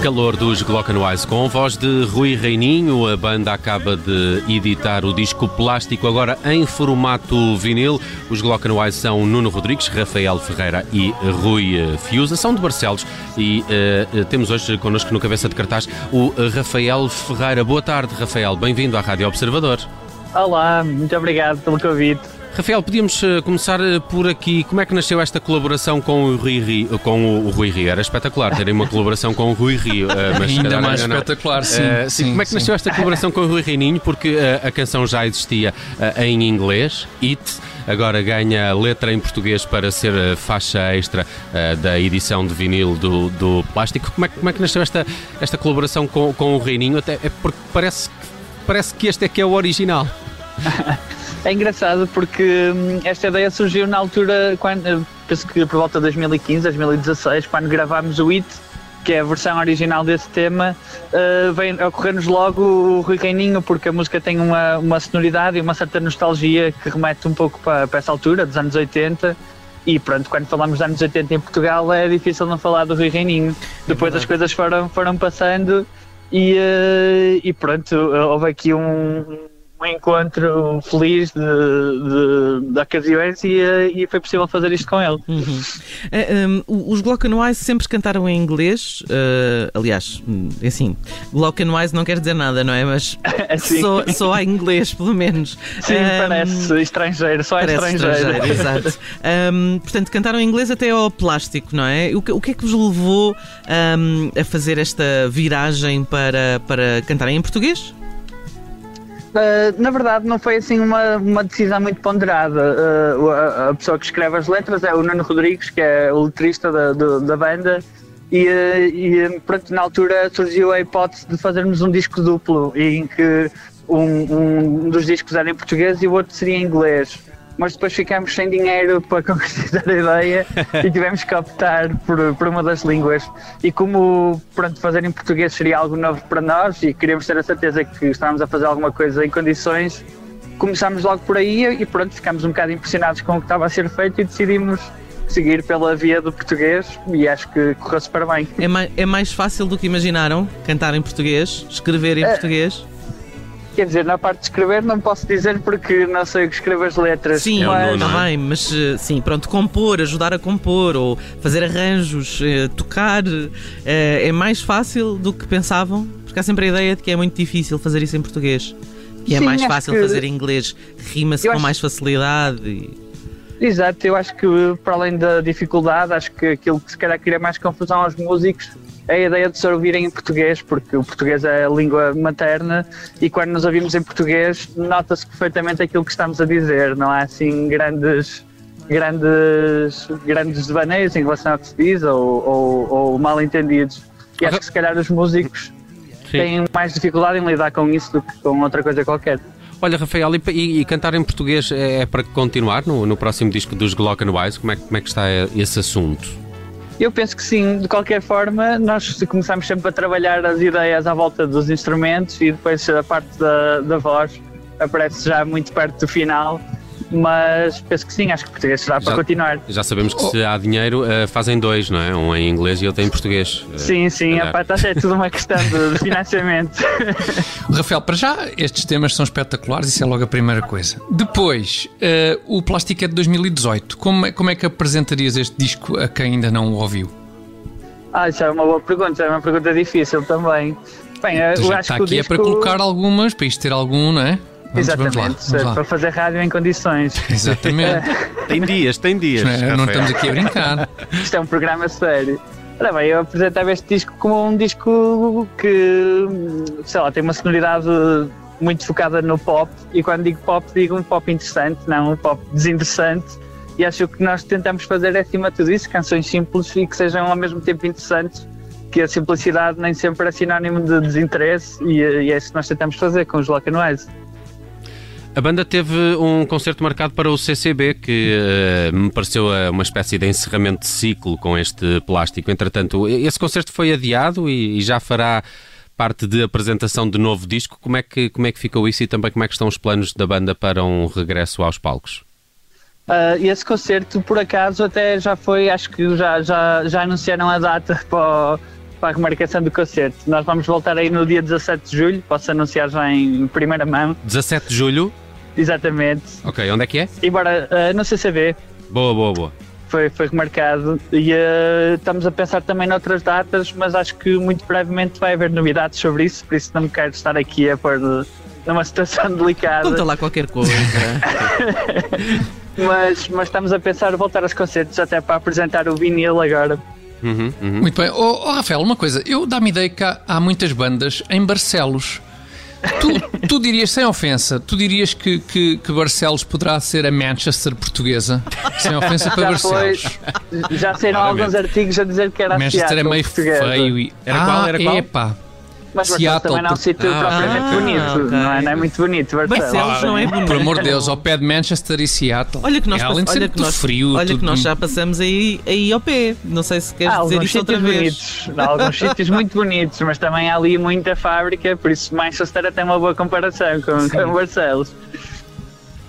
calor. Dos Glockenwise com voz de Rui Reininho. A banda acaba de editar o disco plástico agora em formato vinil. Os Glockenwise são Nuno Rodrigues, Rafael Ferreira e Rui Fiuza. São de Barcelos e eh, temos hoje connosco no cabeça de cartaz o Rafael Ferreira. Boa tarde, Rafael. Bem-vindo à Rádio Observador. Olá, muito obrigado pelo convite. Rafael, podíamos eh, começar eh, por aqui. Como é que nasceu esta colaboração com o Rui Rio? Com o Rui Rio? Era espetacular terem uma colaboração com o Rui Rio. eh, mas Ainda mais não- espetacular, sim, Eh, sim, como é que sim. nasceu esta colaboração com o Rui Reininho? Porque eh, a canção já existia eh, em inglês, It, agora ganha letra em português para ser faixa extra da edição de vinil do, do plástico. Como é, que- como é que nasceu esta, esta colaboração com, com o Reininho? Até é porque parece, parece que este é que é o original. É engraçado porque hum, esta ideia surgiu na altura, quando, eh, penso que por volta de 2015, 2016, quando gravámos o It, que é a versão original desse tema, uh, vem ocorrer-nos logo o Rui Reininho, porque a música tem uma, uma sonoridade e uma certa nostalgia que remete um pouco para, para essa altura, dos anos 80. E pronto, quando falamos dos anos 80 em Portugal é difícil não falar do Rui Reininho. Depois as coisas foram, foram passando e, eh, e pronto, houve aqui um, um encontro feliz de, de, de ocasiões e, eh, e foi possível fazer isto com ele. Eh, um, os Glockenwise sempre cantaram em inglês. eh, aliás, hum, é assim, Glockenwise não quer dizer nada, não é? Mas só, só há inglês, pelo menos. Sim, Um, parece estrangeiro, só é Parece estrangeiro. estrangeiro, exato. Um, portanto, cantaram em inglês até ao plástico, não é? O que, o que é que vos levou a fazer esta viragem para, para cantarem em português? Uh, na verdade, não foi assim uma, uma decisão muito ponderada. Uh, a, a pessoa que escreve as letras é o Nuno Rodrigues, que é o letrista da, da banda, e, uh, e pronto, na altura surgiu a hipótese de fazermos um disco duplo, em que um, um dos discos era em português e o outro seria em inglês. Mas depois ficámos sem dinheiro para concretizar a ideia e tivemos que optar por, por uma das línguas. E como pronto, fazer em português seria algo novo para nós e queríamos ter a certeza que estávamos a fazer alguma coisa em condições, começámos logo por aí e pronto, ficámos um bocado impressionados com o que estava a ser feito e decidimos seguir pela via do português e acho que correu super bem. É mais, é mais fácil do que imaginaram cantar em português, escrever em português? Quer dizer, na parte de escrever não posso dizer porque não sei o que escrevo as letras. Sim, É mas, Nuno. está bem, mas eh, sim, pronto, compor, ajudar a compor ou fazer arranjos, eh, tocar, eh, é mais fácil do que pensavam, porque há sempre a ideia de que é muito difícil fazer isso em português. Que é Sim, mais fácil que- fazer em inglês, rima-se com acho- mais facilidade. e- Exato, eu acho que para além da dificuldade, acho que aquilo que se calhar cria mais confusão aos músicos é a ideia de se ouvirem em português, porque o português é a língua materna e quando nos ouvimos em português nota-se perfeitamente aquilo que estamos a dizer, não há assim grandes grandes, grandes devaneios em relação ao que se diz ou, ou, ou mal entendidos. E acho que se calhar os músicos têm mais dificuldade em lidar com isso do que com outra coisa qualquer. Olha, Rafael, e, e- cantar em português é, é para continuar no, no próximo disco dos Glockenwise? Como é, como é que está esse assunto? Eu penso que sim, de qualquer forma, nós começamos sempre a trabalhar as ideias à volta dos instrumentos e depois a parte da, da voz aparece já muito perto do final. Mas penso que sim, acho que português será para continuar. Já sabemos que se há dinheiro, eh, fazem dois, não é? Um em inglês e outro em português. Eh, Sim, sim, calhar. epá, tá certo, é tudo uma questão de, de financiamento. Rafael, para já, estes temas são espetaculares, isso é logo a primeira coisa. Depois, eh, o Plastic é de 2018. Como é, como é que apresentarias este disco a quem ainda não o ouviu? Ah, isso é uma boa pergunta, é uma pergunta difícil também. Bem, eu Já acho está que o aqui disco... é para colocar algumas, para isto ter algum, não é? Vamos, Exatamente, vamos lá. Vamos lá. para fazer rádio em condições. Exatamente. Tem dias, tem dias. não, é? não estamos aqui a brincar. Isto é um programa sério. Ora bem, eu apresentava este disco como um disco que, sei lá, tem uma sonoridade muito focada no pop. E quando digo pop, digo um pop interessante, não um pop desinteressante. E acho que o que nós tentamos fazer é, acima de tudo isso, canções simples e que sejam ao mesmo tempo interessantes. Que a simplicidade nem sempre é sinónimo de desinteresse. E, e é isso que nós tentamos fazer com os Lock and Wise. A banda teve um concerto marcado para o CCB, que eh, me pareceu eh, uma espécie de encerramento de ciclo com este plástico. Entretanto, esse concerto foi adiado e, e já fará parte de apresentação de novo disco. Como é, que, como é que ficou isso e também como é que estão os planos da banda para um regresso aos palcos? E esse concerto, por acaso, até já foi, acho que já, já, já anunciaram a data para, o- para a remarcação do concerto. Nós vamos voltar aí no dia 17 de julho, posso anunciar já em primeira mão, 17 de julho. Exatamente. Ok, onde é que é? Embora ah, no CCB Boa, boa, boa. foi, foi remarcado e ah, estamos a pensar também noutras datas, mas acho que muito brevemente vai haver novidades sobre isso, por isso não me quero estar aqui a pôr numa situação delicada. Conta lá qualquer coisa. Mas, mas estamos a pensar voltar aos concertos até para apresentar o vinil agora. Uhum, uhum. Muito bem. Oh, oh, Rafael, uma coisa. Eu dá-me ideia que há, há muitas bandas em Barcelos. Tu, tu dirias, sem ofensa, tu dirias que, que, que Barcelos poderá ser a Manchester portuguesa? Sem ofensa para Já foi, Barcelos. já saíram alguns artigos a dizer que era a Manchester é meio portuguesa. feio e. Era ah, qual? Era qual? Epá. Mas Seattle, também não é um sítio Ah, propriamente ah, bonito, ok. não, é, não é muito bonito. Barcelos, Barcelos não é bonito. Por amor de Deus, ao pé de Manchester e Seattle. Olha que nós, É, além de olha ser que tudo nós, frio, olha tudo que nós já passamos aí, aí ao pé. Não sei se queres Há dizer isso outra vez. bonitos, há alguns sítios muito bonitos, mas também há ali muita fábrica, por isso Manchester tem uma boa comparação com, com Barcelos.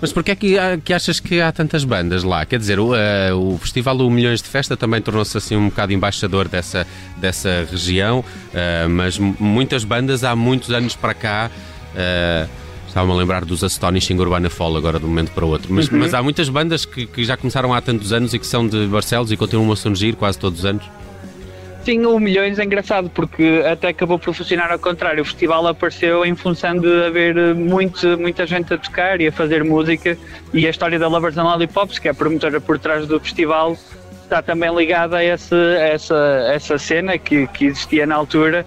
Mas porquê é que, há- que achas que há tantas bandas lá? Quer dizer, o, eh, o Festival O Milhões de Festa também tornou-se assim um bocado embaixador dessa, dessa região, eh, mas muitas bandas há muitos anos para cá. eh, Estava-me a lembrar dos Astonishing Urbana Fall agora de um momento para o outro. Mas, mas há muitas bandas que, que já começaram há tantos anos e que são de Barcelos e continuam a surgir quase todos os anos. Sim, o Milhões é engraçado porque até acabou por funcionar ao contrário. O festival apareceu em função de haver muito, muita gente a tocar e a fazer música e a história da Lovers and Lollipops, que é a promotora por trás do festival, está também ligada a essa, a essa, a essa cena que, que existia na altura.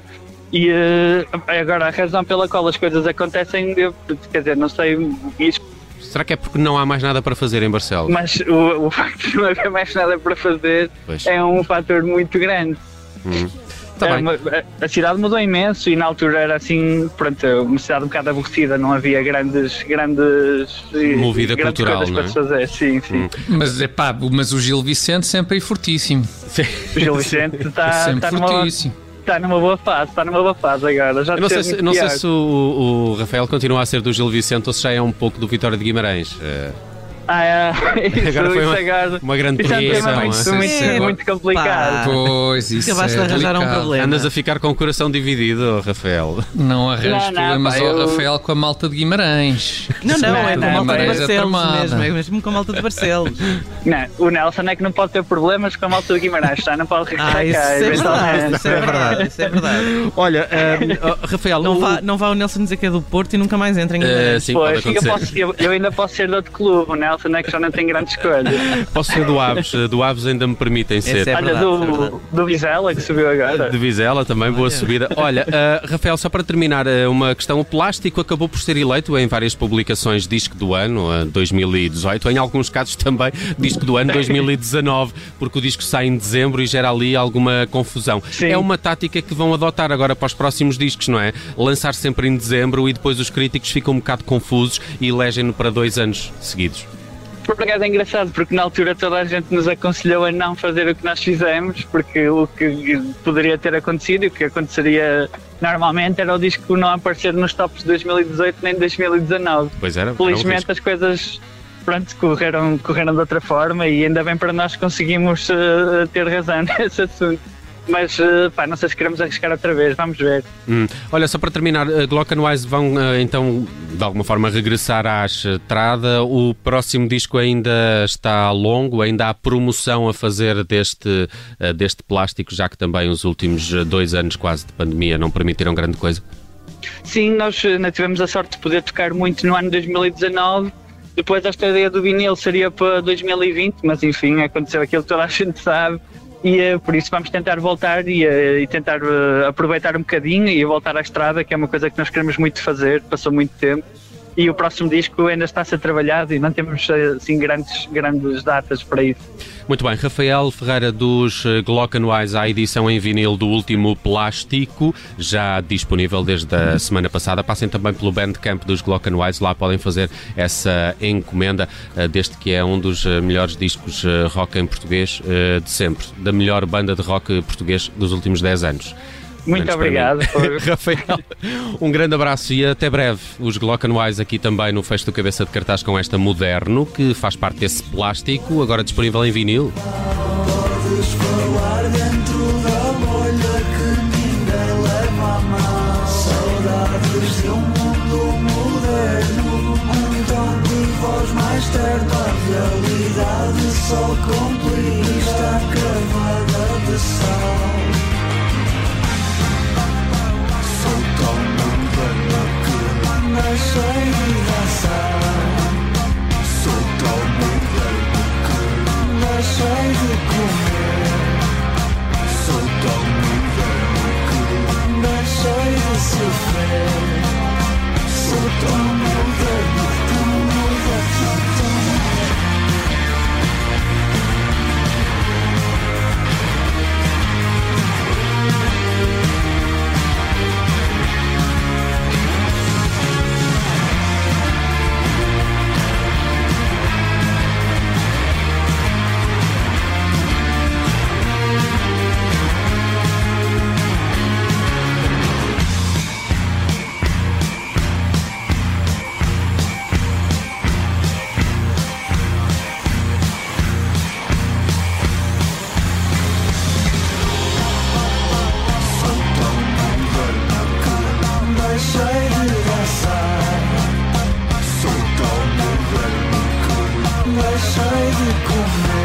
E eh, agora a razão pela qual as coisas acontecem, eu, quer dizer, não sei, isso, Será que é porque não há mais nada para fazer em Barcelos? mas o, o facto de não haver mais nada para fazer Pois. é um fator muito grande. Tá Era bem. uma- a- cidade mudou imenso e na altura era assim, pronto, uma cidade um bocado aborrecida, não havia grandes, grandes, Movida grandes cultural, coisas não é? fazer. Sim, sim. Mas, epá, mas o Gil Vicente sempre aí fortíssimo. O Gil Vicente está, está, numa, fortíssimo. está numa boa fase, está numa boa fase agora. Já não sei, se, não sei se o, o Rafael continua a ser do Gil Vicente ou se já é um pouco do Vitória de Guimarães. Eh, Ah, é, isso, Agora foi isso uma- agora. uma grande é um projeção, muito, é? muito, Sim, sim. muito complicado. Pois, isso Acabaste é de arranjar um delicado. problema. Andas a ficar com o coração dividido, Rafael. Não não, problemas pá, ao eu- Rafael com a malta de Guimarães. Não, não, é com a não, malta de é Barcelos mesmo, é mesmo com a malta de Barcelos. Não, o Nelson é que não pode ter problemas com a malta de Guimarães, tá? não pode regressar Ah, isso cá, é verdade, isso é verdade, isso é verdade. Olha, oh, Rafael, Não o- vá, não vá o Nelson dizer que é do Porto e nunca mais entra em Eh, Guimarães. sim, pode Pois, eu, posso- eu- eu ainda posso ser de outro clube, o Nelson é que já não tem grande escolha. Posso ser do Aves, eh, do Aves ainda me permitem Esse ser. é Olha, verdade, é do, verdade. do Vizela que subiu agora. De Vizela também, boa subida. Olha, eh, Rafael, só para terminar, eh, uma questão. O plástico acabou por ser eleito em várias publicações disco do ano, eh, 2018, em alguns casos também disco do ano 2019, porque o disco sai em dezembro e gera ali alguma confusão. Sim. É uma tática que vão adotar agora para os próximos discos, não é? Lançar sempre em dezembro e depois os críticos ficam um bocado confusos e elegem-no para dois anos seguidos. Por acaso é engraçado, porque na altura toda a gente nos aconselhou a não fazer o que nós fizemos, porque o que poderia ter acontecido e o que aconteceria normalmente era o disco não aparecer nos tops de 2018 nem de 2019. Pois era. era Felizmente risco. as coisas pronto, correram, correram de outra forma e ainda bem para nós conseguimos uh, ter razão nesse assunto. Mas uh, pá, não sei se queremos arriscar outra vez, vamos ver. Hum. Olha, só para terminar, uh, Glockenwise vão uh, então de alguma forma regressar à estrada. O próximo disco ainda está longo, ainda há promoção a fazer deste, deste plástico, já que também os últimos dois anos quase de pandemia não permitiram grande coisa. Sim, nós tivemos a sorte de poder tocar muito no ano 2019 depois esta ideia do vinil seria para 2020, mas enfim, aconteceu aquilo que toda a gente sabe e uh, por isso vamos tentar voltar e, uh, e tentar uh, aproveitar um bocadinho e voltar à estrada, que é uma coisa que nós queremos muito fazer, passou muito tempo e o próximo disco ainda está a ser trabalhado e não temos assim grandes, grandes datas para isso. Muito bem, Rafael Ferreira dos eh, Glockenwise, a edição em vinil do último Plástico, já disponível desde a semana passada. Passem também pelo Bandcamp dos Glockenwise, lá podem fazer essa encomenda eh, deste que é um dos eh, melhores discos rock em português de sempre, da melhor banda de rock português dos últimos 10 anos. Muito obrigado. Rafael, um grande abraço e até breve. Os Glockenwise aqui também no Fecho do Cabeça de Cartaz com esta Moderno, que faz parte desse plástico, agora disponível em vinil. Podes falar dentro da bolha que ninguém leva a mal. Saudades de um mundo moderno, um tom de voz mais terno. A realidade só complica to fail mais chers et qu'on.